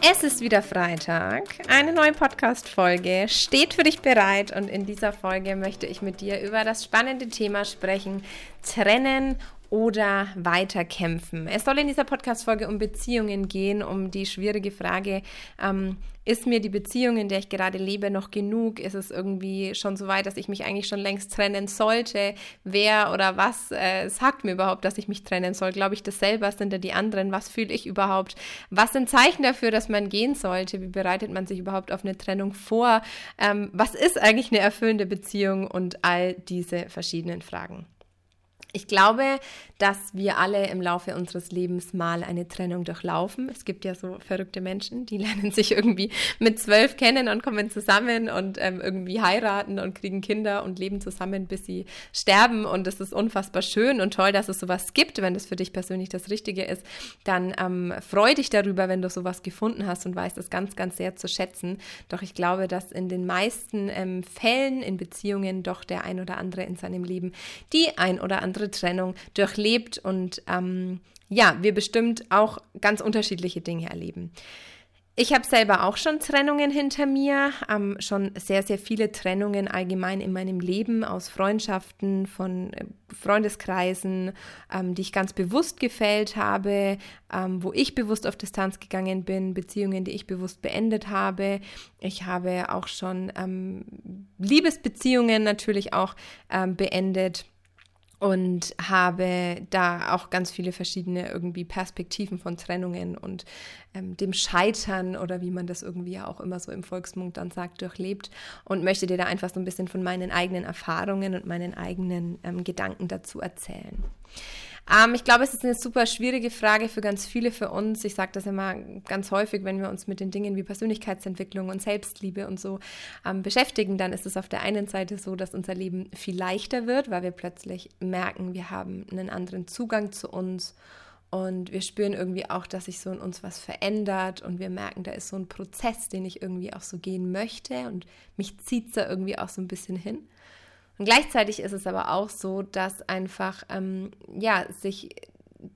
Es ist wieder Freitag. Eine neue Podcast-Folge steht für dich bereit und in dieser Folge möchte ich mit dir über das spannende Thema sprechen: Trennen oder weiterkämpfen. Es soll in dieser Podcast-Folge um Beziehungen gehen, um die schwierige Frage, ähm, ist mir die Beziehung, in der ich gerade lebe, noch genug? Ist es irgendwie schon so weit, dass ich mich eigentlich schon längst trennen sollte? Wer oder was äh, sagt mir überhaupt, dass ich mich trennen soll? Glaube ich das selber? Sind da die anderen? Was fühle ich überhaupt? Was sind Zeichen dafür, dass man gehen sollte? Wie bereitet man sich überhaupt auf eine Trennung vor? Ähm, was ist eigentlich eine erfüllende Beziehung? Und all diese verschiedenen Fragen. Ich glaube, dass wir alle im Laufe unseres Lebens mal eine Trennung durchlaufen. Es gibt ja so verrückte Menschen, die lernen sich irgendwie mit zwölf kennen und kommen zusammen und ähm, irgendwie heiraten und kriegen Kinder und leben zusammen, bis sie sterben. Und es ist unfassbar schön und toll, dass es sowas gibt. Wenn das für dich persönlich das Richtige ist, dann ähm, freu dich darüber, wenn du sowas gefunden hast und weißt es ganz, ganz sehr zu schätzen. Doch ich glaube, dass in den meisten ähm, Fällen in Beziehungen doch der ein oder andere in seinem Leben die ein oder andere Trennung durchlebt und ähm, ja, wir bestimmt auch ganz unterschiedliche Dinge erleben. Ich habe selber auch schon Trennungen hinter mir, ähm, schon sehr, sehr viele Trennungen allgemein in meinem Leben aus Freundschaften, von äh, Freundeskreisen, ähm, die ich ganz bewusst gefällt habe, ähm, wo ich bewusst auf Distanz gegangen bin, Beziehungen, die ich bewusst beendet habe. Ich habe auch schon ähm, Liebesbeziehungen natürlich auch ähm, beendet und habe da auch ganz viele verschiedene irgendwie Perspektiven von Trennungen und ähm, dem Scheitern oder wie man das irgendwie auch immer so im Volksmund dann sagt, durchlebt und möchte dir da einfach so ein bisschen von meinen eigenen Erfahrungen und meinen eigenen ähm, Gedanken dazu erzählen. Ähm, ich glaube, es ist eine super schwierige Frage für ganz viele für uns. Ich sage das immer ganz häufig, wenn wir uns mit den Dingen wie Persönlichkeitsentwicklung und Selbstliebe und so ähm, beschäftigen, dann ist es auf der einen Seite so, dass unser Leben viel leichter wird, weil wir plötzlich merken, wir haben einen anderen Zugang zu uns und wir spüren irgendwie auch, dass sich so in uns was verändert und wir merken, da ist so ein Prozess, den ich irgendwie auch so gehen möchte und mich zieht es da irgendwie auch so ein bisschen hin. Und gleichzeitig ist es aber auch so, dass einfach, ähm, ja, sich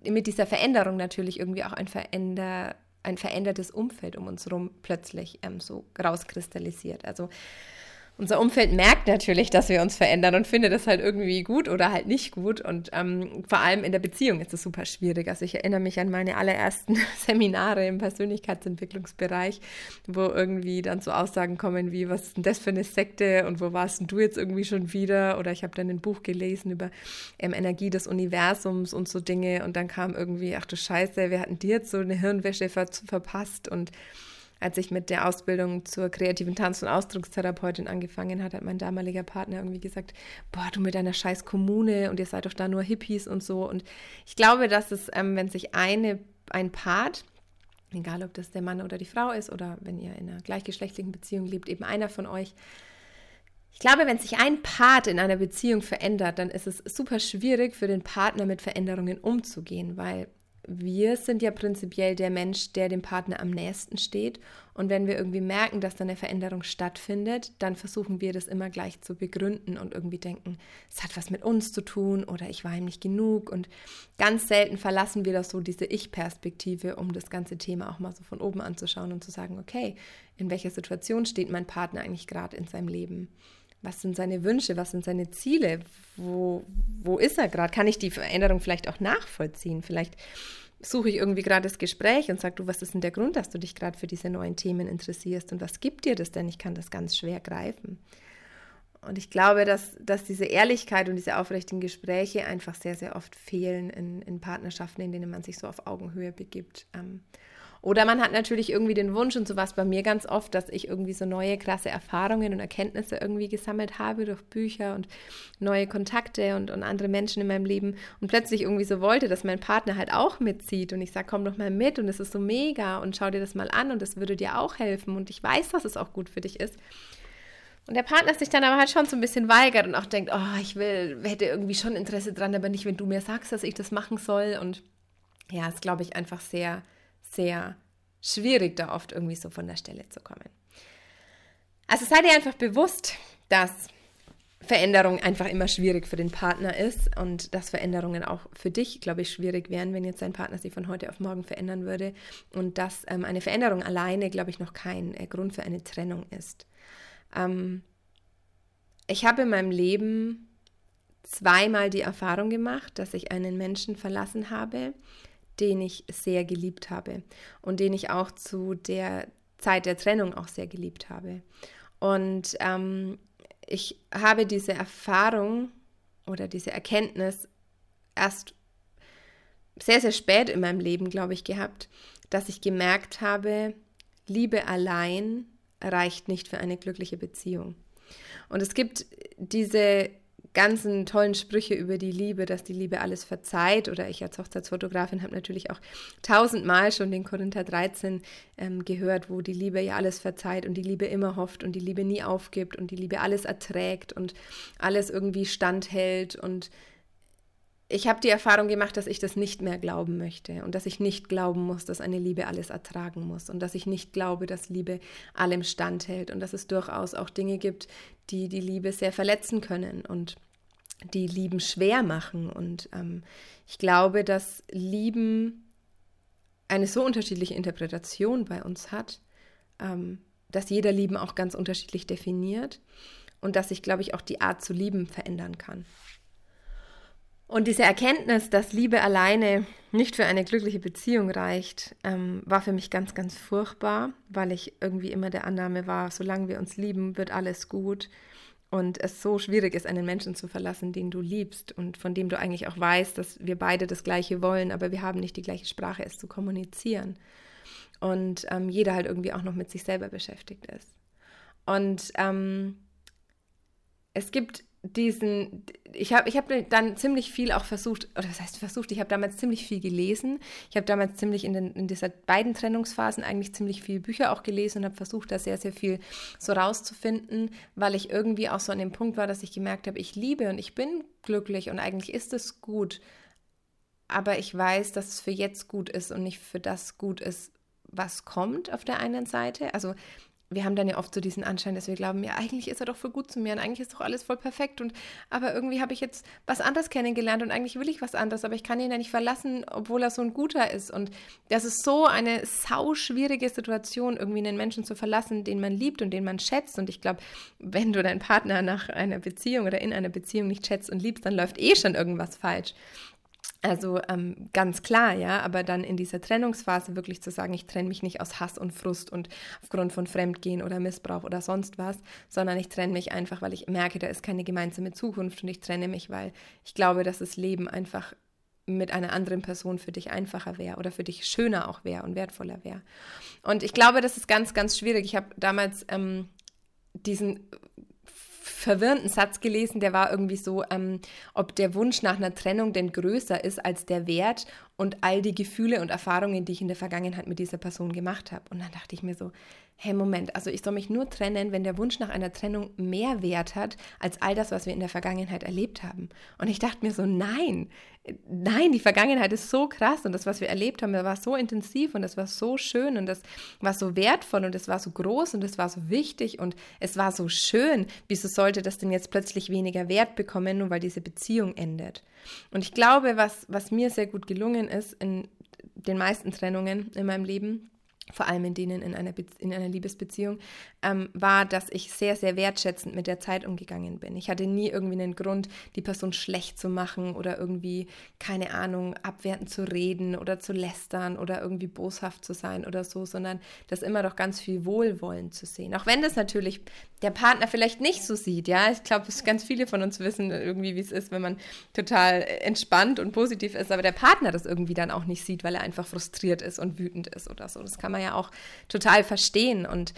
mit dieser Veränderung natürlich irgendwie auch ein, Veränder, ein verändertes Umfeld um uns herum plötzlich ähm, so rauskristallisiert. Also unser Umfeld merkt natürlich, dass wir uns verändern und findet das halt irgendwie gut oder halt nicht gut. Und ähm, vor allem in der Beziehung ist es super schwierig. Also ich erinnere mich an meine allerersten Seminare im Persönlichkeitsentwicklungsbereich, wo irgendwie dann so Aussagen kommen wie, was ist denn das für eine Sekte und wo warst denn du jetzt irgendwie schon wieder? Oder ich habe dann ein Buch gelesen über ähm, Energie des Universums und so Dinge. Und dann kam irgendwie, ach du Scheiße, wir hatten dir jetzt so eine Hirnwäsche ver verpasst und als ich mit der Ausbildung zur kreativen Tanz- und Ausdruckstherapeutin angefangen hat, hat mein damaliger Partner irgendwie gesagt, boah, du mit deiner scheiß Kommune und ihr seid doch da nur Hippies und so. Und ich glaube, dass es, ähm, wenn sich eine, ein Part, egal ob das der Mann oder die Frau ist oder wenn ihr in einer gleichgeschlechtlichen Beziehung lebt, eben einer von euch, ich glaube, wenn sich ein Part in einer Beziehung verändert, dann ist es super schwierig für den Partner mit Veränderungen umzugehen, weil wir sind ja prinzipiell der Mensch, der dem Partner am nächsten steht. Und wenn wir irgendwie merken, dass da eine Veränderung stattfindet, dann versuchen wir das immer gleich zu begründen und irgendwie denken, es hat was mit uns zu tun oder ich war ihm nicht genug. Und ganz selten verlassen wir das so diese Ich-Perspektive, um das ganze Thema auch mal so von oben anzuschauen und zu sagen, okay, in welcher Situation steht mein Partner eigentlich gerade in seinem Leben? Was sind seine Wünsche, was sind seine Ziele, wo, wo ist er gerade? Kann ich die Veränderung vielleicht auch nachvollziehen? Vielleicht suche ich irgendwie gerade das Gespräch und sage, du, was ist denn der Grund, dass du dich gerade für diese neuen Themen interessierst und was gibt dir das denn? Ich kann das ganz schwer greifen. Und ich glaube, dass, dass diese Ehrlichkeit und diese aufrichtigen Gespräche einfach sehr, sehr oft fehlen in, in Partnerschaften, in denen man sich so auf Augenhöhe begibt. Ähm, oder man hat natürlich irgendwie den Wunsch, und so war es bei mir ganz oft, dass ich irgendwie so neue krasse Erfahrungen und Erkenntnisse irgendwie gesammelt habe durch Bücher und neue Kontakte und, und andere Menschen in meinem Leben und plötzlich irgendwie so wollte, dass mein Partner halt auch mitzieht und ich sage, komm doch mal mit und es ist so mega und schau dir das mal an und das würde dir auch helfen und ich weiß, dass es auch gut für dich ist. Und der Partner sich dann aber halt schon so ein bisschen weigert und auch denkt, oh, ich will, hätte irgendwie schon Interesse dran, aber nicht, wenn du mir sagst, dass ich das machen soll. Und ja, ist, glaube ich, einfach sehr, sehr schwierig, da oft irgendwie so von der Stelle zu kommen. Also seid ihr einfach bewusst, dass Veränderung einfach immer schwierig für den Partner ist und dass Veränderungen auch für dich, glaube ich, schwierig wären, wenn jetzt dein Partner sich von heute auf morgen verändern würde und dass ähm, eine Veränderung alleine, glaube ich, noch kein äh, Grund für eine Trennung ist. Ähm, ich habe in meinem Leben zweimal die Erfahrung gemacht, dass ich einen Menschen verlassen habe, den ich sehr geliebt habe und den ich auch zu der Zeit der Trennung auch sehr geliebt habe. Und ähm, ich habe diese Erfahrung oder diese Erkenntnis erst sehr, sehr spät in meinem Leben, glaube ich, gehabt, dass ich gemerkt habe, Liebe allein reicht nicht für eine glückliche Beziehung. Und es gibt diese ganzen tollen Sprüche über die Liebe, dass die Liebe alles verzeiht. Oder ich als Hochzeitsfotografin habe natürlich auch tausendmal schon den Korinther 13 ähm, gehört, wo die Liebe ja alles verzeiht und die Liebe immer hofft und die Liebe nie aufgibt und die Liebe alles erträgt und alles irgendwie standhält. Und ich habe die Erfahrung gemacht, dass ich das nicht mehr glauben möchte und dass ich nicht glauben muss, dass eine Liebe alles ertragen muss und dass ich nicht glaube, dass Liebe allem standhält und dass es durchaus auch Dinge gibt, die die Liebe sehr verletzen können und die Lieben schwer machen. Und ähm, ich glaube, dass Lieben eine so unterschiedliche Interpretation bei uns hat, ähm, dass jeder Lieben auch ganz unterschiedlich definiert und dass sich, glaube ich, auch die Art zu lieben verändern kann. Und diese Erkenntnis, dass Liebe alleine nicht für eine glückliche Beziehung reicht, ähm, war für mich ganz, ganz furchtbar, weil ich irgendwie immer der Annahme war, solange wir uns lieben, wird alles gut. Und es so schwierig ist, einen Menschen zu verlassen, den du liebst und von dem du eigentlich auch weißt, dass wir beide das Gleiche wollen, aber wir haben nicht die gleiche Sprache, es zu kommunizieren. Und ähm, jeder halt irgendwie auch noch mit sich selber beschäftigt ist. Und ähm, es gibt diesen, ich habe ich hab dann ziemlich viel auch versucht, oder was heißt versucht, ich habe damals ziemlich viel gelesen. Ich habe damals ziemlich in, den, in dieser beiden Trennungsphasen eigentlich ziemlich viele Bücher auch gelesen und habe versucht, da sehr, sehr viel so rauszufinden, weil ich irgendwie auch so an dem Punkt war, dass ich gemerkt habe, ich liebe und ich bin glücklich und eigentlich ist es gut. Aber ich weiß, dass es für jetzt gut ist und nicht für das gut ist, was kommt auf der einen Seite. Also wir haben dann ja oft so diesen Anschein, dass wir glauben, ja, eigentlich ist er doch voll gut zu mir und eigentlich ist doch alles voll perfekt und aber irgendwie habe ich jetzt was anderes kennengelernt und eigentlich will ich was anderes, aber ich kann ihn ja nicht verlassen, obwohl er so ein guter ist und das ist so eine sau schwierige Situation, irgendwie einen Menschen zu verlassen, den man liebt und den man schätzt und ich glaube, wenn du deinen Partner nach einer Beziehung oder in einer Beziehung nicht schätzt und liebst, dann läuft eh schon irgendwas falsch. Also ähm, ganz klar, ja, aber dann in dieser Trennungsphase wirklich zu sagen, ich trenne mich nicht aus Hass und Frust und aufgrund von Fremdgehen oder Missbrauch oder sonst was, sondern ich trenne mich einfach, weil ich merke, da ist keine gemeinsame Zukunft und ich trenne mich, weil ich glaube, dass das Leben einfach mit einer anderen Person für dich einfacher wäre oder für dich schöner auch wäre und wertvoller wäre. Und ich glaube, das ist ganz, ganz schwierig. Ich habe damals ähm, diesen verwirrenden Satz gelesen, der war irgendwie so, ähm, ob der Wunsch nach einer Trennung denn größer ist als der Wert und all die Gefühle und Erfahrungen, die ich in der Vergangenheit mit dieser Person gemacht habe. Und dann dachte ich mir so, hey Moment, also ich soll mich nur trennen, wenn der Wunsch nach einer Trennung mehr Wert hat als all das, was wir in der Vergangenheit erlebt haben. Und ich dachte mir so, nein, nein, die Vergangenheit ist so krass und das, was wir erlebt haben, das war so intensiv und das war so schön und das war so wertvoll und es war so groß und es war so wichtig und es war so schön. Wieso sollte das denn jetzt plötzlich weniger Wert bekommen, nur weil diese Beziehung endet? Und ich glaube, was, was mir sehr gut gelungen ist in den meisten Trennungen in meinem Leben, vor allem in denen in einer, Be in einer Liebesbeziehung, ähm, war, dass ich sehr, sehr wertschätzend mit der Zeit umgegangen bin. Ich hatte nie irgendwie einen Grund, die Person schlecht zu machen oder irgendwie, keine Ahnung, abwertend zu reden oder zu lästern oder irgendwie boshaft zu sein oder so, sondern das immer doch ganz viel Wohlwollen zu sehen. Auch wenn das natürlich der Partner vielleicht nicht so sieht, ja. Ich glaube, ganz viele von uns wissen irgendwie, wie es ist, wenn man total entspannt und positiv ist, aber der Partner das irgendwie dann auch nicht sieht, weil er einfach frustriert ist und wütend ist oder so. Das kann man ja auch total verstehen und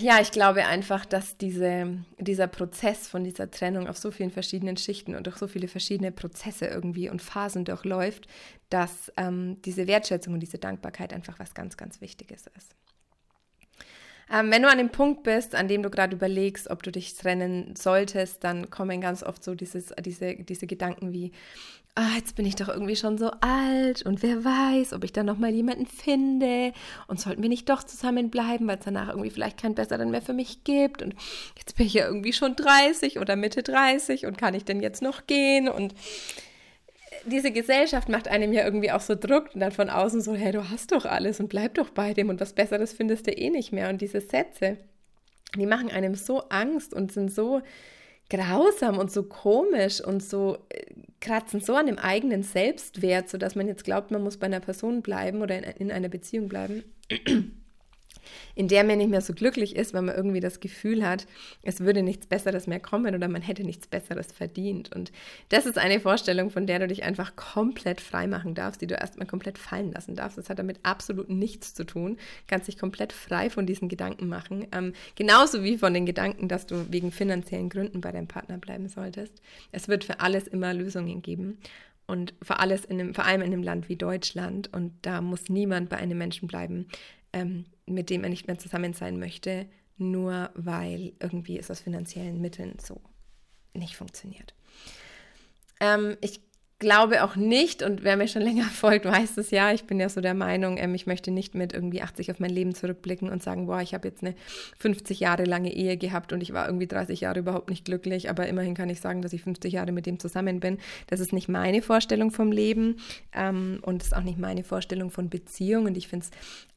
ja, ich glaube einfach, dass diese, dieser Prozess von dieser Trennung auf so vielen verschiedenen Schichten und durch so viele verschiedene Prozesse irgendwie und Phasen durchläuft, dass ähm, diese Wertschätzung und diese Dankbarkeit einfach was ganz, ganz Wichtiges ist. Ähm, wenn du an dem Punkt bist, an dem du gerade überlegst, ob du dich trennen solltest, dann kommen ganz oft so dieses, diese, diese Gedanken wie, ah, jetzt bin ich doch irgendwie schon so alt und wer weiß, ob ich dann noch mal jemanden finde. Und sollten wir nicht doch zusammenbleiben, weil es danach irgendwie vielleicht keinen besseren mehr für mich gibt? Und jetzt bin ich ja irgendwie schon 30 oder Mitte 30 und kann ich denn jetzt noch gehen? Und diese Gesellschaft macht einem ja irgendwie auch so Druck und dann von außen so, hey, du hast doch alles und bleib doch bei dem und was Besseres findest du eh nicht mehr. Und diese Sätze, die machen einem so Angst und sind so grausam und so komisch und so äh, kratzen so an dem eigenen Selbstwert, sodass man jetzt glaubt, man muss bei einer Person bleiben oder in, in einer Beziehung bleiben in der man nicht mehr so glücklich ist, weil man irgendwie das Gefühl hat, es würde nichts Besseres mehr kommen oder man hätte nichts Besseres verdient. Und das ist eine Vorstellung, von der du dich einfach komplett frei machen darfst, die du erstmal komplett fallen lassen darfst. Das hat damit absolut nichts zu tun. Du kannst dich komplett frei von diesen Gedanken machen. Ähm, genauso wie von den Gedanken, dass du wegen finanziellen Gründen bei deinem Partner bleiben solltest. Es wird für alles immer Lösungen geben und vor, alles in einem, vor allem in einem Land wie Deutschland. Und da muss niemand bei einem Menschen bleiben, ähm, mit dem er nicht mehr zusammen sein möchte, nur weil irgendwie es aus finanziellen Mitteln so nicht funktioniert. Ähm, ich glaube auch nicht, und wer mir schon länger folgt, weiß es ja, ich bin ja so der Meinung, ähm, ich möchte nicht mit irgendwie 80 auf mein Leben zurückblicken und sagen, boah, ich habe jetzt eine 50 Jahre lange Ehe gehabt und ich war irgendwie 30 Jahre überhaupt nicht glücklich, aber immerhin kann ich sagen, dass ich 50 Jahre mit dem zusammen bin. Das ist nicht meine Vorstellung vom Leben ähm, und ist auch nicht meine Vorstellung von Beziehung und ich finde es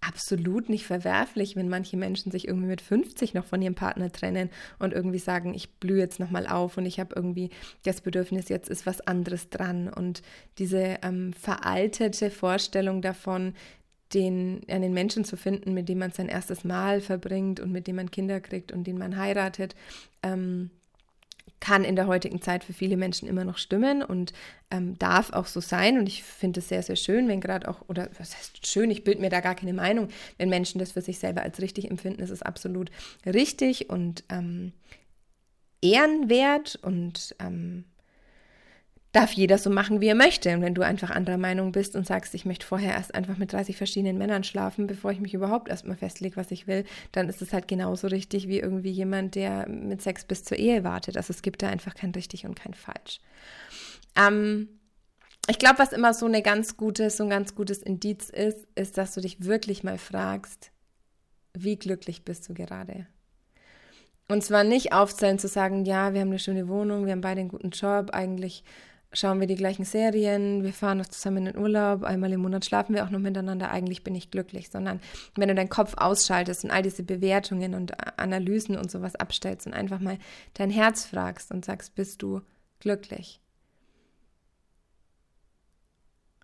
absolut nicht verwerflich, wenn manche Menschen sich irgendwie mit 50 noch von ihrem Partner trennen und irgendwie sagen, ich blühe jetzt nochmal auf und ich habe irgendwie das Bedürfnis, jetzt ist was anderes dran und diese ähm, veraltete Vorstellung davon, den, einen Menschen zu finden, mit dem man sein erstes Mal verbringt und mit dem man Kinder kriegt und den man heiratet, ähm, kann in der heutigen Zeit für viele Menschen immer noch stimmen und ähm, darf auch so sein. Und ich finde es sehr, sehr schön, wenn gerade auch, oder was heißt schön, ich bilde mir da gar keine Meinung, wenn Menschen das für sich selber als richtig empfinden, ist es absolut richtig und ähm, ehrenwert und ähm, darf jeder so machen, wie er möchte. Und wenn du einfach anderer Meinung bist und sagst, ich möchte vorher erst einfach mit 30 verschiedenen Männern schlafen, bevor ich mich überhaupt erstmal festlege, was ich will, dann ist es halt genauso richtig wie irgendwie jemand, der mit Sex bis zur Ehe wartet. Also es gibt da einfach kein richtig und kein falsch. Ähm, ich glaube, was immer so eine ganz gutes, so ein ganz gutes Indiz ist, ist, dass du dich wirklich mal fragst, wie glücklich bist du gerade? Und zwar nicht aufzählen zu sagen, ja, wir haben eine schöne Wohnung, wir haben beide einen guten Job, eigentlich schauen wir die gleichen Serien, wir fahren noch zusammen in den Urlaub, einmal im Monat schlafen wir auch noch miteinander, eigentlich bin ich glücklich, sondern wenn du deinen Kopf ausschaltest und all diese Bewertungen und Analysen und sowas abstellst und einfach mal dein Herz fragst und sagst, bist du glücklich?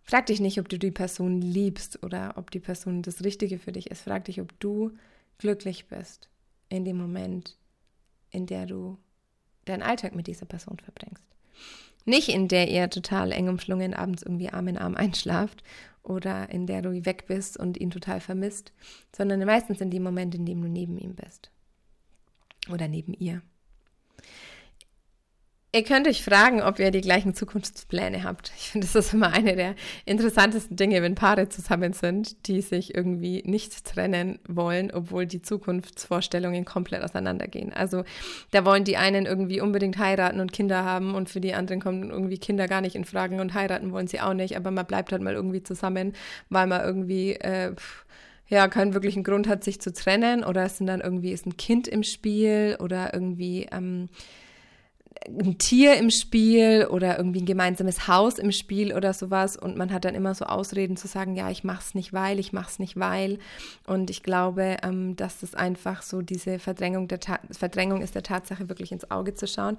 Frag dich nicht, ob du die Person liebst oder ob die Person das Richtige für dich ist. Frag dich, ob du glücklich bist in dem Moment, in der du deinen Alltag mit dieser Person verbringst. Nicht in der ihr total eng umschlungen abends irgendwie Arm in Arm einschlaft oder in der du weg bist und ihn total vermisst, sondern meistens in dem Moment, in dem du neben ihm bist oder neben ihr. Ihr könnt euch fragen, ob ihr die gleichen Zukunftspläne habt. Ich finde, das ist immer eine der interessantesten Dinge, wenn Paare zusammen sind, die sich irgendwie nicht trennen wollen, obwohl die Zukunftsvorstellungen komplett auseinandergehen. Also da wollen die einen irgendwie unbedingt heiraten und Kinder haben und für die anderen kommen irgendwie Kinder gar nicht in Fragen und heiraten wollen sie auch nicht, aber man bleibt halt mal irgendwie zusammen, weil man irgendwie äh, ja, keinen wirklichen Grund hat, sich zu trennen oder es sind dann irgendwie ist ein Kind im Spiel oder irgendwie ähm, ein Tier im Spiel oder irgendwie ein gemeinsames Haus im Spiel oder sowas. Und man hat dann immer so Ausreden zu sagen, ja, ich mach's nicht weil, ich mach's nicht weil. Und ich glaube, ähm, dass das einfach so diese Verdrängung der Ta Verdrängung ist der Tatsache wirklich ins Auge zu schauen.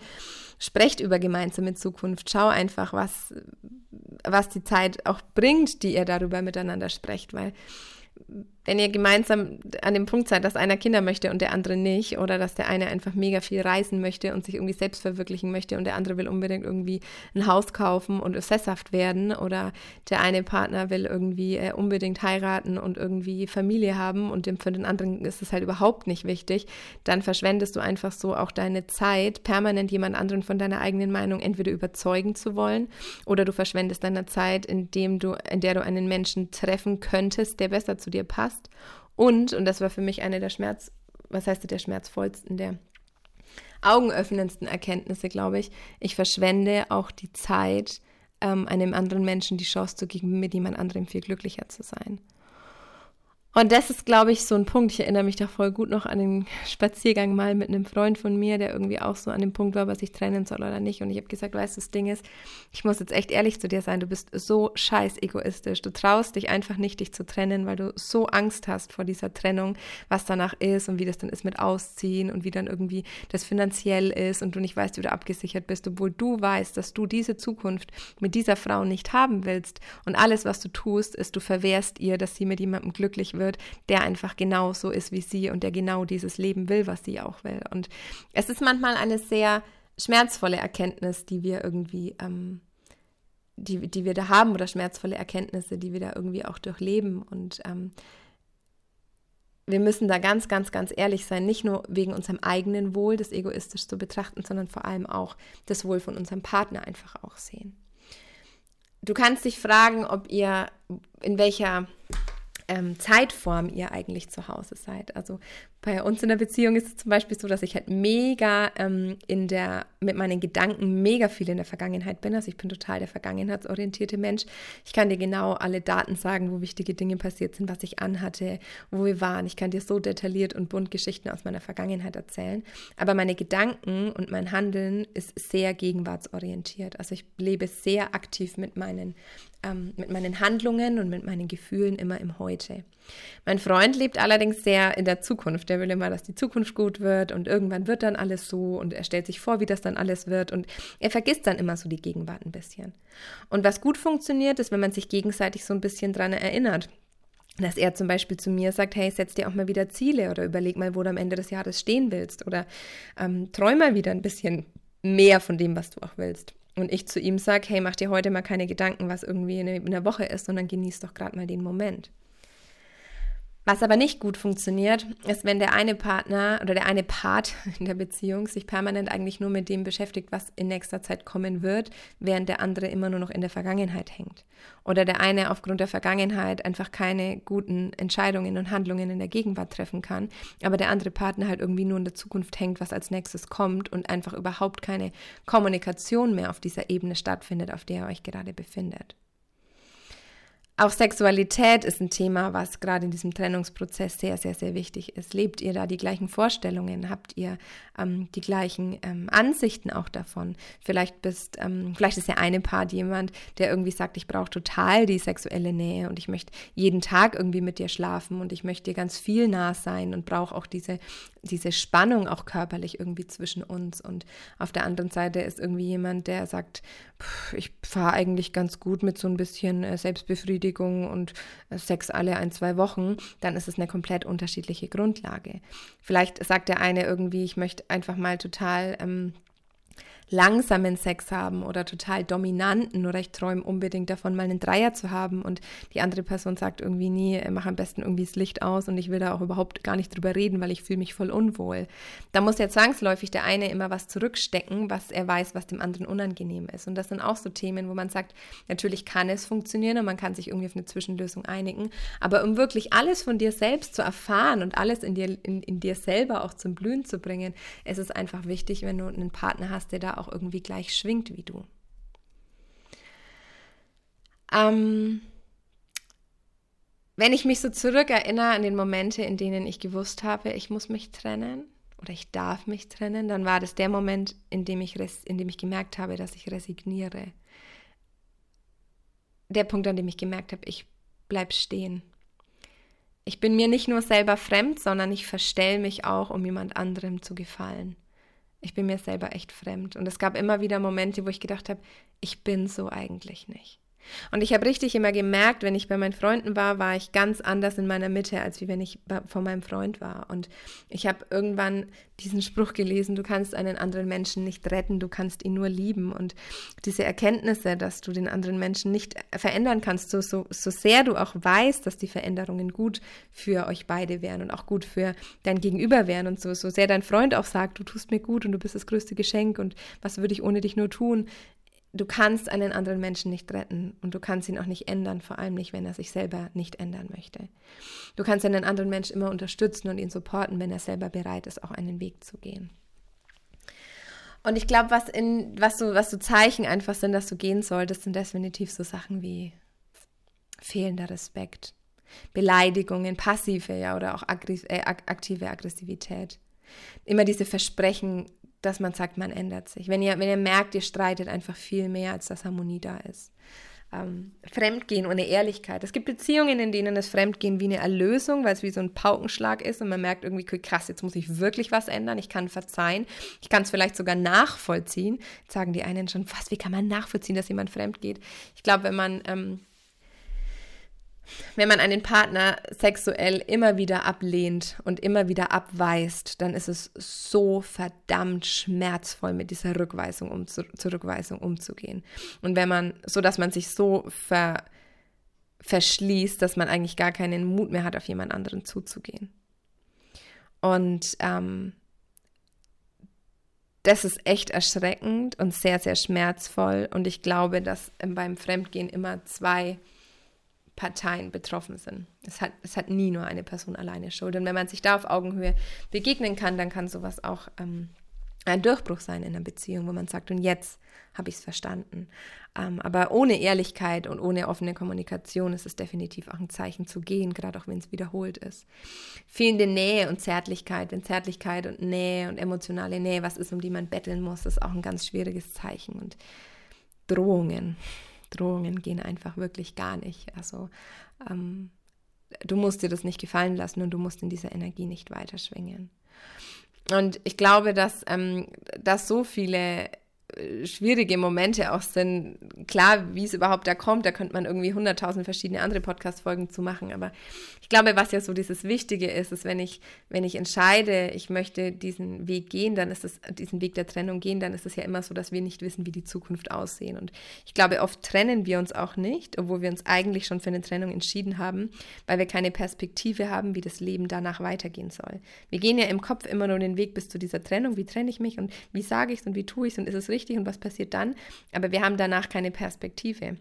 Sprecht über gemeinsame Zukunft, schau einfach, was was die Zeit auch bringt, die ihr darüber miteinander sprecht, weil wenn ihr gemeinsam an dem Punkt seid, dass einer Kinder möchte und der andere nicht, oder dass der eine einfach mega viel reisen möchte und sich irgendwie selbst verwirklichen möchte und der andere will unbedingt irgendwie ein Haus kaufen und sesshaft werden, oder der eine Partner will irgendwie äh, unbedingt heiraten und irgendwie Familie haben und dem, für den anderen ist es halt überhaupt nicht wichtig, dann verschwendest du einfach so auch deine Zeit, permanent jemand anderen von deiner eigenen Meinung entweder überzeugen zu wollen, oder du verschwendest deine Zeit, indem du, in der du einen Menschen treffen könntest, der besser zu dir passt. Und, und das war für mich eine der Schmerz, was heißt der schmerzvollsten, der augenöffnendsten Erkenntnisse, glaube ich. Ich verschwende auch die Zeit, ähm, einem anderen Menschen die Chance zu geben, mit jemand anderem viel glücklicher zu sein. Und das ist, glaube ich, so ein Punkt. Ich erinnere mich da voll gut noch an den Spaziergang mal mit einem Freund von mir, der irgendwie auch so an dem Punkt war, was ich trennen soll oder nicht. Und ich habe gesagt, weißt du, das Ding ist, ich muss jetzt echt ehrlich zu dir sein, du bist so scheiß egoistisch. Du traust dich einfach nicht, dich zu trennen, weil du so Angst hast vor dieser Trennung, was danach ist und wie das dann ist mit Ausziehen und wie dann irgendwie das finanziell ist und du nicht weißt, wie du abgesichert bist, obwohl du weißt, dass du diese Zukunft mit dieser Frau nicht haben willst. Und alles, was du tust, ist, du verwehrst ihr, dass sie mit jemandem glücklich wird wird, der einfach genau so ist wie sie und der genau dieses Leben will, was sie auch will. Und es ist manchmal eine sehr schmerzvolle Erkenntnis, die wir irgendwie, ähm, die, die wir da haben oder schmerzvolle Erkenntnisse, die wir da irgendwie auch durchleben. Und ähm, wir müssen da ganz, ganz, ganz ehrlich sein, nicht nur wegen unserem eigenen Wohl, das egoistisch zu betrachten, sondern vor allem auch das Wohl von unserem Partner einfach auch sehen. Du kannst dich fragen, ob ihr in welcher ähm, Zeitform ihr eigentlich zu Hause seid. Also bei uns in der Beziehung ist es zum Beispiel so, dass ich halt mega ähm, in der, mit meinen Gedanken mega viel in der Vergangenheit bin. Also ich bin total der vergangenheitsorientierte Mensch. Ich kann dir genau alle Daten sagen, wo wichtige Dinge passiert sind, was ich anhatte, wo wir waren. Ich kann dir so detailliert und bunt Geschichten aus meiner Vergangenheit erzählen. Aber meine Gedanken und mein Handeln ist sehr gegenwartsorientiert. Also ich lebe sehr aktiv mit meinen, ähm, mit meinen Handlungen und mit meinen Gefühlen immer im Heute. Mein Freund lebt allerdings sehr in der Zukunft. Der will immer, dass die Zukunft gut wird und irgendwann wird dann alles so und er stellt sich vor, wie das dann alles wird und er vergisst dann immer so die Gegenwart ein bisschen. Und was gut funktioniert, ist, wenn man sich gegenseitig so ein bisschen dran erinnert dass er zum Beispiel zu mir sagt, hey, setz dir auch mal wieder Ziele oder überleg mal, wo du am Ende des Jahres stehen willst oder ähm, träum mal wieder ein bisschen mehr von dem, was du auch willst. Und ich zu ihm sage, hey, mach dir heute mal keine Gedanken, was irgendwie in einer Woche ist, sondern genieß doch gerade mal den Moment. Was aber nicht gut funktioniert, ist, wenn der eine Partner oder der eine Part in der Beziehung sich permanent eigentlich nur mit dem beschäftigt, was in nächster Zeit kommen wird, während der andere immer nur noch in der Vergangenheit hängt. Oder der eine aufgrund der Vergangenheit einfach keine guten Entscheidungen und Handlungen in der Gegenwart treffen kann, aber der andere Partner halt irgendwie nur in der Zukunft hängt, was als nächstes kommt und einfach überhaupt keine Kommunikation mehr auf dieser Ebene stattfindet, auf der ihr euch gerade befindet. Auch Sexualität ist ein Thema, was gerade in diesem Trennungsprozess sehr, sehr, sehr wichtig ist. Lebt ihr da die gleichen Vorstellungen? Habt ihr ähm, die gleichen ähm, Ansichten auch davon? Vielleicht bist, ähm, vielleicht ist der eine Part jemand, der irgendwie sagt, ich brauche total die sexuelle Nähe und ich möchte jeden Tag irgendwie mit dir schlafen und ich möchte dir ganz viel nah sein und brauche auch diese, diese Spannung auch körperlich irgendwie zwischen uns. Und auf der anderen Seite ist irgendwie jemand, der sagt, ich fahre eigentlich ganz gut mit so ein bisschen äh, Selbstbefriedigung Befriedigung und äh, Sex alle ein, zwei Wochen, dann ist es eine komplett unterschiedliche Grundlage. Vielleicht sagt der eine irgendwie, ich möchte einfach mal total ähm, langsamen Sex haben oder total dominanten oder ich träume unbedingt davon, mal einen Dreier zu haben und die andere Person sagt irgendwie, nee, mach am besten irgendwie das Licht aus und ich will da auch überhaupt gar nicht drüber reden, weil ich fühle mich voll unwohl. Da muss ja zwangsläufig der eine immer was zurückstecken, was er weiß, was dem anderen unangenehm ist. Und das sind auch so Themen, wo man sagt, natürlich kann es funktionieren und man kann sich irgendwie auf eine Zwischenlösung einigen, aber um wirklich alles von dir selbst zu erfahren und alles in dir, in, in dir selber auch zum Blühen zu bringen, ist es einfach wichtig, wenn du einen Partner hast, der da auch irgendwie gleich schwingt wie du. Ähm, wenn ich mich so zurückerinnere an den Momente, in denen ich gewusst habe, ich muss mich trennen oder ich darf mich trennen, dann war das der Moment, in dem ich, in dem ich gemerkt habe, dass ich resigniere. Der Punkt, an dem ich gemerkt habe, ich bleibe stehen. Ich bin mir nicht nur selber fremd, sondern ich verstell mich auch, um jemand anderem zu gefallen ich bin mir selber echt fremd. Und es gab immer wieder Momente, wo ich gedacht habe, ich bin so eigentlich nicht. Und ich habe richtig immer gemerkt, wenn ich bei meinen Freunden war, war ich ganz anders in meiner Mitte, als wie wenn ich vor meinem Freund war. Und ich habe irgendwann diesen Spruch gelesen, du kannst einen anderen Menschen nicht retten, du kannst ihn nur lieben. Und diese Erkenntnisse, dass du den anderen Menschen nicht verändern kannst, so, so, so sehr du auch weißt, dass die Veränderungen gut für euch beide wären und auch gut für dein Gegenüber wären und so, so sehr dein Freund auch sagt, du tust mir gut und du bist das größte Geschenk und was würde ich ohne dich nur tun, du kannst einen anderen Menschen nicht retten und du kannst ihn auch nicht ändern, vor allem nicht, wenn er sich selber nicht ändern möchte. Du kannst einen anderen Menschen immer unterstützen und ihn supporten, wenn er selber bereit ist, auch einen Weg zu gehen. Und ich glaube, was in, was so, was so Zeichen einfach sind, dass du gehen solltest, sind definitiv so Sachen wie fehlender Respekt, Beleidigungen, passive, ja, oder auch äh, aktive Aggressivität. Immer diese Versprechen, dass man sagt, man ändert sich. Wenn ihr, wenn ihr merkt, ihr streitet einfach viel mehr, als dass Harmonie da ist. Ähm, Fremdgehen ohne Ehrlichkeit. Es gibt Beziehungen, in denen das Fremdgehen wie eine Erlösung, weil es wie so ein Paukenschlag ist und man merkt irgendwie, krass, jetzt muss ich wirklich was ändern, ich kann verzeihen, ich kann es vielleicht sogar nachvollziehen. Jetzt sagen die einen schon, was, wie kann man nachvollziehen, dass jemand fremd geht? Ich glaube, wenn man ähm, wenn man einen Partner sexuell immer wieder ablehnt und immer wieder abweist, dann ist es so verdammt schmerzvoll, mit dieser Rückweisung um, Zurückweisung umzugehen. Und wenn man, so dass man sich so ver, verschließt, dass man eigentlich gar keinen Mut mehr hat, auf jemand anderen zuzugehen. Und ähm, das ist echt erschreckend und sehr, sehr schmerzvoll. Und ich glaube, dass beim Fremdgehen immer zwei Parteien betroffen sind. Es hat, es hat nie nur eine Person alleine Schuld. Und wenn man sich da auf Augenhöhe begegnen kann, dann kann sowas auch ähm, ein Durchbruch sein in einer Beziehung, wo man sagt, und jetzt habe ich es verstanden. Ähm, aber ohne Ehrlichkeit und ohne offene Kommunikation ist es definitiv auch ein Zeichen zu gehen, gerade auch wenn es wiederholt ist. Fehlende Nähe und Zärtlichkeit, wenn Zärtlichkeit und Nähe und emotionale Nähe was ist, um die man betteln muss, ist auch ein ganz schwieriges Zeichen. Und Drohungen. Drohungen gehen einfach wirklich gar nicht. Also ähm, du musst dir das nicht gefallen lassen und du musst in dieser Energie nicht weiterschwingen. Und ich glaube, dass, ähm, dass so viele schwierige Momente auch sind. Klar, wie es überhaupt da kommt, da könnte man irgendwie hunderttausend verschiedene andere Podcast-Folgen zu machen. Aber ich glaube, was ja so dieses Wichtige ist, ist, wenn ich, wenn ich entscheide, ich möchte diesen Weg gehen, dann ist es, diesen Weg der Trennung gehen, dann ist es ja immer so, dass wir nicht wissen, wie die Zukunft aussehen. Und ich glaube, oft trennen wir uns auch nicht, obwohl wir uns eigentlich schon für eine Trennung entschieden haben, weil wir keine Perspektive haben, wie das Leben danach weitergehen soll. Wir gehen ja im Kopf immer nur den Weg bis zu dieser Trennung. Wie trenne ich mich und wie sage ich es und wie tue ich es und ist es richtig? Richtig und was passiert dann. Aber wir haben danach keine Perspektive.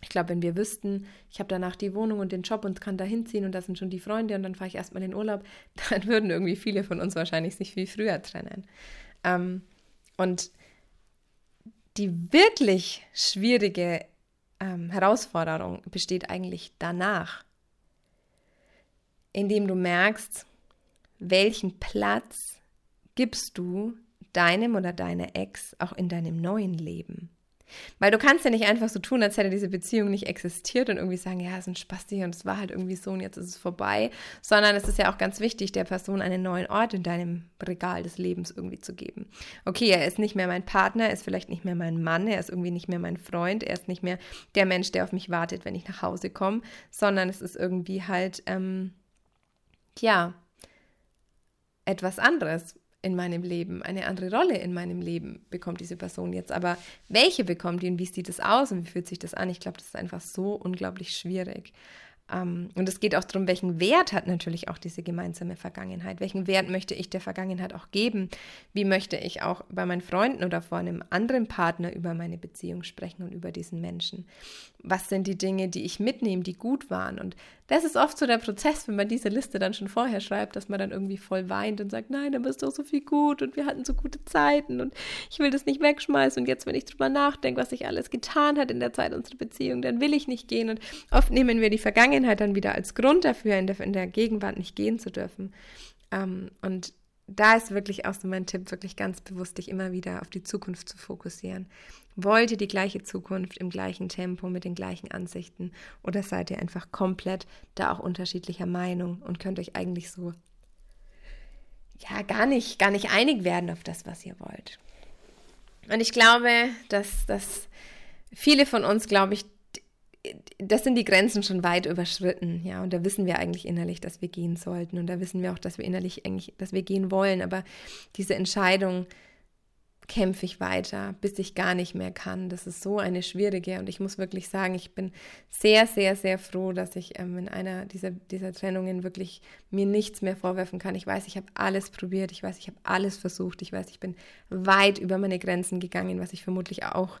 Ich glaube, wenn wir wüssten, ich habe danach die Wohnung und den Job und kann da hinziehen und da sind schon die Freunde und dann fahre ich erstmal in den Urlaub, dann würden irgendwie viele von uns wahrscheinlich sich viel früher trennen. Ähm, und die wirklich schwierige ähm, Herausforderung besteht eigentlich danach, indem du merkst, welchen Platz gibst du deinem oder deiner Ex auch in deinem neuen Leben. Weil du kannst ja nicht einfach so tun, als hätte diese Beziehung nicht existiert und irgendwie sagen, ja, es ist ein Spasti und es war halt irgendwie so und jetzt ist es vorbei, sondern es ist ja auch ganz wichtig, der Person einen neuen Ort in deinem Regal des Lebens irgendwie zu geben. Okay, er ist nicht mehr mein Partner, er ist vielleicht nicht mehr mein Mann, er ist irgendwie nicht mehr mein Freund, er ist nicht mehr der Mensch, der auf mich wartet, wenn ich nach Hause komme, sondern es ist irgendwie halt, ähm, ja, etwas anderes in meinem Leben, eine andere Rolle in meinem Leben bekommt diese Person jetzt. Aber welche bekommt die und wie sieht es aus und wie fühlt sich das an? Ich glaube, das ist einfach so unglaublich schwierig. Ähm, und es geht auch darum, welchen Wert hat natürlich auch diese gemeinsame Vergangenheit? Welchen Wert möchte ich der Vergangenheit auch geben? Wie möchte ich auch bei meinen Freunden oder vor einem anderen Partner über meine Beziehung sprechen und über diesen Menschen? Was sind die Dinge, die ich mitnehme, die gut waren? Und das ist oft so der Prozess, wenn man diese Liste dann schon vorher schreibt, dass man dann irgendwie voll weint und sagt, nein, da bist doch so viel gut und wir hatten so gute Zeiten und ich will das nicht wegschmeißen und jetzt, wenn ich drüber nachdenke, was sich alles getan hat in der Zeit unserer Beziehung, dann will ich nicht gehen und oft nehmen wir die Vergangenheit dann wieder als Grund dafür, in der, in der Gegenwart nicht gehen zu dürfen. Ähm, und da ist wirklich auch so mein Tipp, wirklich ganz bewusst dich immer wieder auf die Zukunft zu fokussieren. Wollt ihr die gleiche Zukunft im gleichen Tempo, mit den gleichen Ansichten? Oder seid ihr einfach komplett da auch unterschiedlicher Meinung und könnt euch eigentlich so ja gar nicht, gar nicht einig werden auf das, was ihr wollt. Und ich glaube, dass, dass viele von uns, glaube ich, das sind die Grenzen schon weit überschritten, ja, und da wissen wir eigentlich innerlich, dass wir gehen sollten. Und da wissen wir auch, dass wir innerlich eigentlich, dass wir gehen wollen, aber diese Entscheidung kämpfe ich weiter, bis ich gar nicht mehr kann. Das ist so eine schwierige und ich muss wirklich sagen, ich bin sehr, sehr, sehr froh, dass ich ähm, in einer dieser, dieser Trennungen wirklich mir nichts mehr vorwerfen kann. Ich weiß, ich habe alles probiert, ich weiß, ich habe alles versucht, ich weiß, ich bin weit über meine Grenzen gegangen, was ich vermutlich auch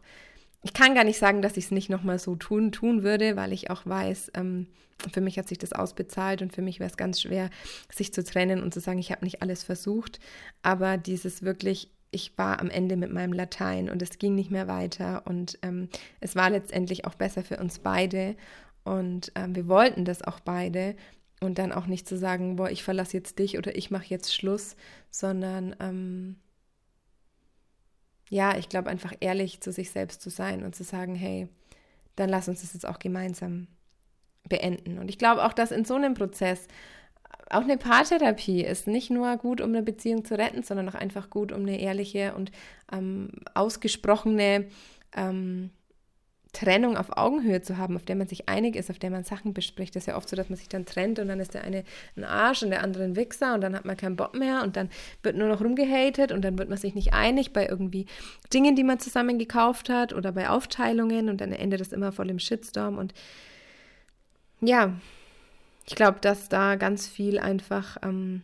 ich kann gar nicht sagen, dass ich es nicht nochmal so tun, tun würde, weil ich auch weiß, ähm, für mich hat sich das ausbezahlt und für mich wäre es ganz schwer, sich zu trennen und zu sagen, ich habe nicht alles versucht. Aber dieses wirklich, ich war am Ende mit meinem Latein und es ging nicht mehr weiter und ähm, es war letztendlich auch besser für uns beide und ähm, wir wollten das auch beide und dann auch nicht zu sagen, boah, ich verlasse jetzt dich oder ich mache jetzt Schluss, sondern ähm, ja, ich glaube einfach ehrlich zu sich selbst zu sein und zu sagen, hey, dann lass uns das jetzt auch gemeinsam beenden. Und ich glaube auch, dass in so einem Prozess auch eine Paartherapie ist nicht nur gut, um eine Beziehung zu retten, sondern auch einfach gut, um eine ehrliche und ähm, ausgesprochene ähm, Trennung auf Augenhöhe zu haben, auf der man sich einig ist, auf der man Sachen bespricht. Das ist ja oft so, dass man sich dann trennt und dann ist der eine ein Arsch und der andere ein Wichser und dann hat man keinen Bock mehr und dann wird nur noch rumgehatet und dann wird man sich nicht einig bei irgendwie Dingen, die man zusammen gekauft hat oder bei Aufteilungen und dann endet das immer voll im Shitstorm und ja, ich glaube, dass da ganz viel einfach ähm,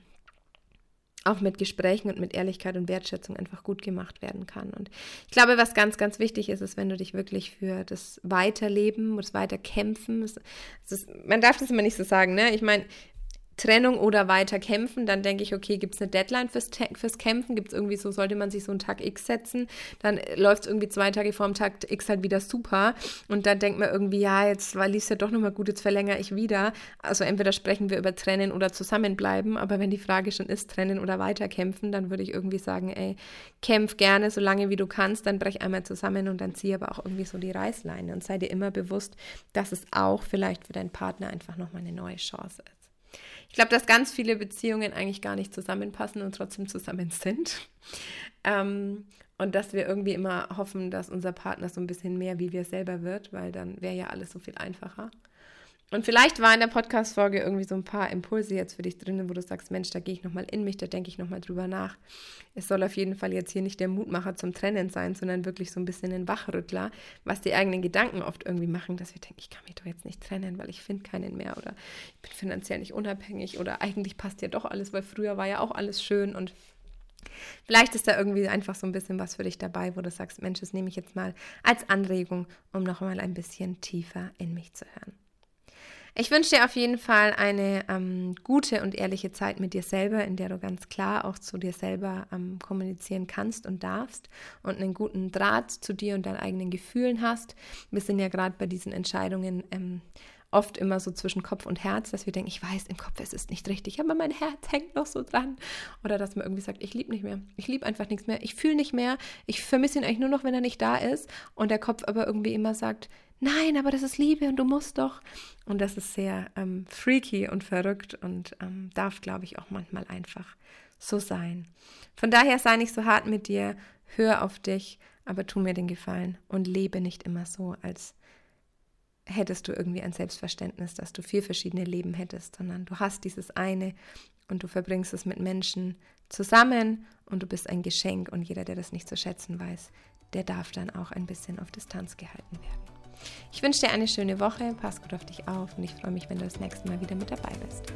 auch mit Gesprächen und mit Ehrlichkeit und Wertschätzung einfach gut gemacht werden kann. Und ich glaube, was ganz, ganz wichtig ist, ist, wenn du dich wirklich für das Weiterleben, das Weiterkämpfen, das, das, man darf das immer nicht so sagen, ne? Ich meine, Trennung oder weiter kämpfen, dann denke ich, okay, gibt es eine Deadline fürs, fürs Kämpfen? Gibt es irgendwie so, sollte man sich so einen Tag X setzen? Dann läuft es irgendwie zwei Tage vor dem Tag X halt wieder super. Und dann denkt man irgendwie, ja, jetzt lief es ja doch nochmal gut, jetzt verlängere ich wieder. Also entweder sprechen wir über Trennen oder zusammenbleiben. Aber wenn die Frage schon ist, trennen oder weiter kämpfen, dann würde ich irgendwie sagen, ey, kämpf gerne so lange wie du kannst, dann brech einmal zusammen und dann zieh aber auch irgendwie so die Reißleine und sei dir immer bewusst, dass es auch vielleicht für deinen Partner einfach nochmal eine neue Chance ist. Ich glaube, dass ganz viele Beziehungen eigentlich gar nicht zusammenpassen und trotzdem zusammen sind. Ähm, und dass wir irgendwie immer hoffen, dass unser Partner so ein bisschen mehr wie wir selber wird, weil dann wäre ja alles so viel einfacher. Und vielleicht war in der Podcast-Folge irgendwie so ein paar Impulse jetzt für dich drin, wo du sagst, Mensch, da gehe ich nochmal in mich, da denke ich nochmal drüber nach. Es soll auf jeden Fall jetzt hier nicht der Mutmacher zum Trennen sein, sondern wirklich so ein bisschen ein Wachrüttler, was die eigenen Gedanken oft irgendwie machen, dass wir denken, ich kann mich doch jetzt nicht trennen, weil ich finde keinen mehr oder ich bin finanziell nicht unabhängig oder eigentlich passt ja doch alles, weil früher war ja auch alles schön und Vielleicht ist da irgendwie einfach so ein bisschen was für dich dabei, wo du sagst, Mensch, das nehme ich jetzt mal als Anregung, um nochmal ein bisschen tiefer in mich zu hören. Ich wünsche dir auf jeden Fall eine ähm, gute und ehrliche Zeit mit dir selber, in der du ganz klar auch zu dir selber ähm, kommunizieren kannst und darfst und einen guten Draht zu dir und deinen eigenen Gefühlen hast. Wir sind ja gerade bei diesen Entscheidungen ähm, oft immer so zwischen Kopf und Herz, dass wir denken, ich weiß, im Kopf ist es nicht richtig, aber mein Herz hängt noch so dran. Oder dass man irgendwie sagt, ich liebe nicht mehr, ich liebe einfach nichts mehr, ich fühle nicht mehr, ich vermisse ihn eigentlich nur noch, wenn er nicht da ist. Und der Kopf aber irgendwie immer sagt, nein, aber das ist Liebe und du musst doch. Und das ist sehr ähm, freaky und verrückt und ähm, darf, glaube ich, auch manchmal einfach so sein. Von daher sei nicht so hart mit dir, hör auf dich, aber tu mir den Gefallen und lebe nicht immer so, als hättest du irgendwie ein Selbstverständnis, dass du vier verschiedene Leben hättest, sondern du hast dieses eine und du verbringst es mit Menschen zusammen und du bist ein Geschenk und jeder, der das nicht zu schätzen weiß, der darf dann auch ein bisschen auf Distanz gehalten werden. Ich wünsche dir eine schöne Woche, pass gut auf dich auf und ich freue mich, wenn du das nächste Mal wieder mit dabei bist.